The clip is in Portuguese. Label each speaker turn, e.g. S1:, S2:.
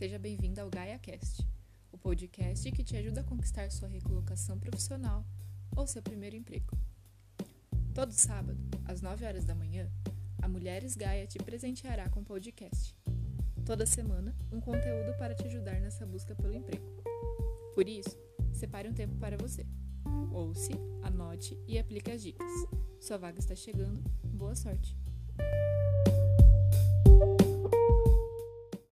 S1: Seja bem-vindo ao GaiaCast, o podcast que te ajuda a conquistar sua recolocação profissional ou seu primeiro emprego. Todo sábado, às 9 horas da manhã, a Mulheres Gaia te presenteará com podcast. Toda semana, um conteúdo para te ajudar nessa busca pelo emprego. Por isso, separe um tempo para você. Ouça, anote e aplique as dicas. Sua vaga está chegando. Boa sorte!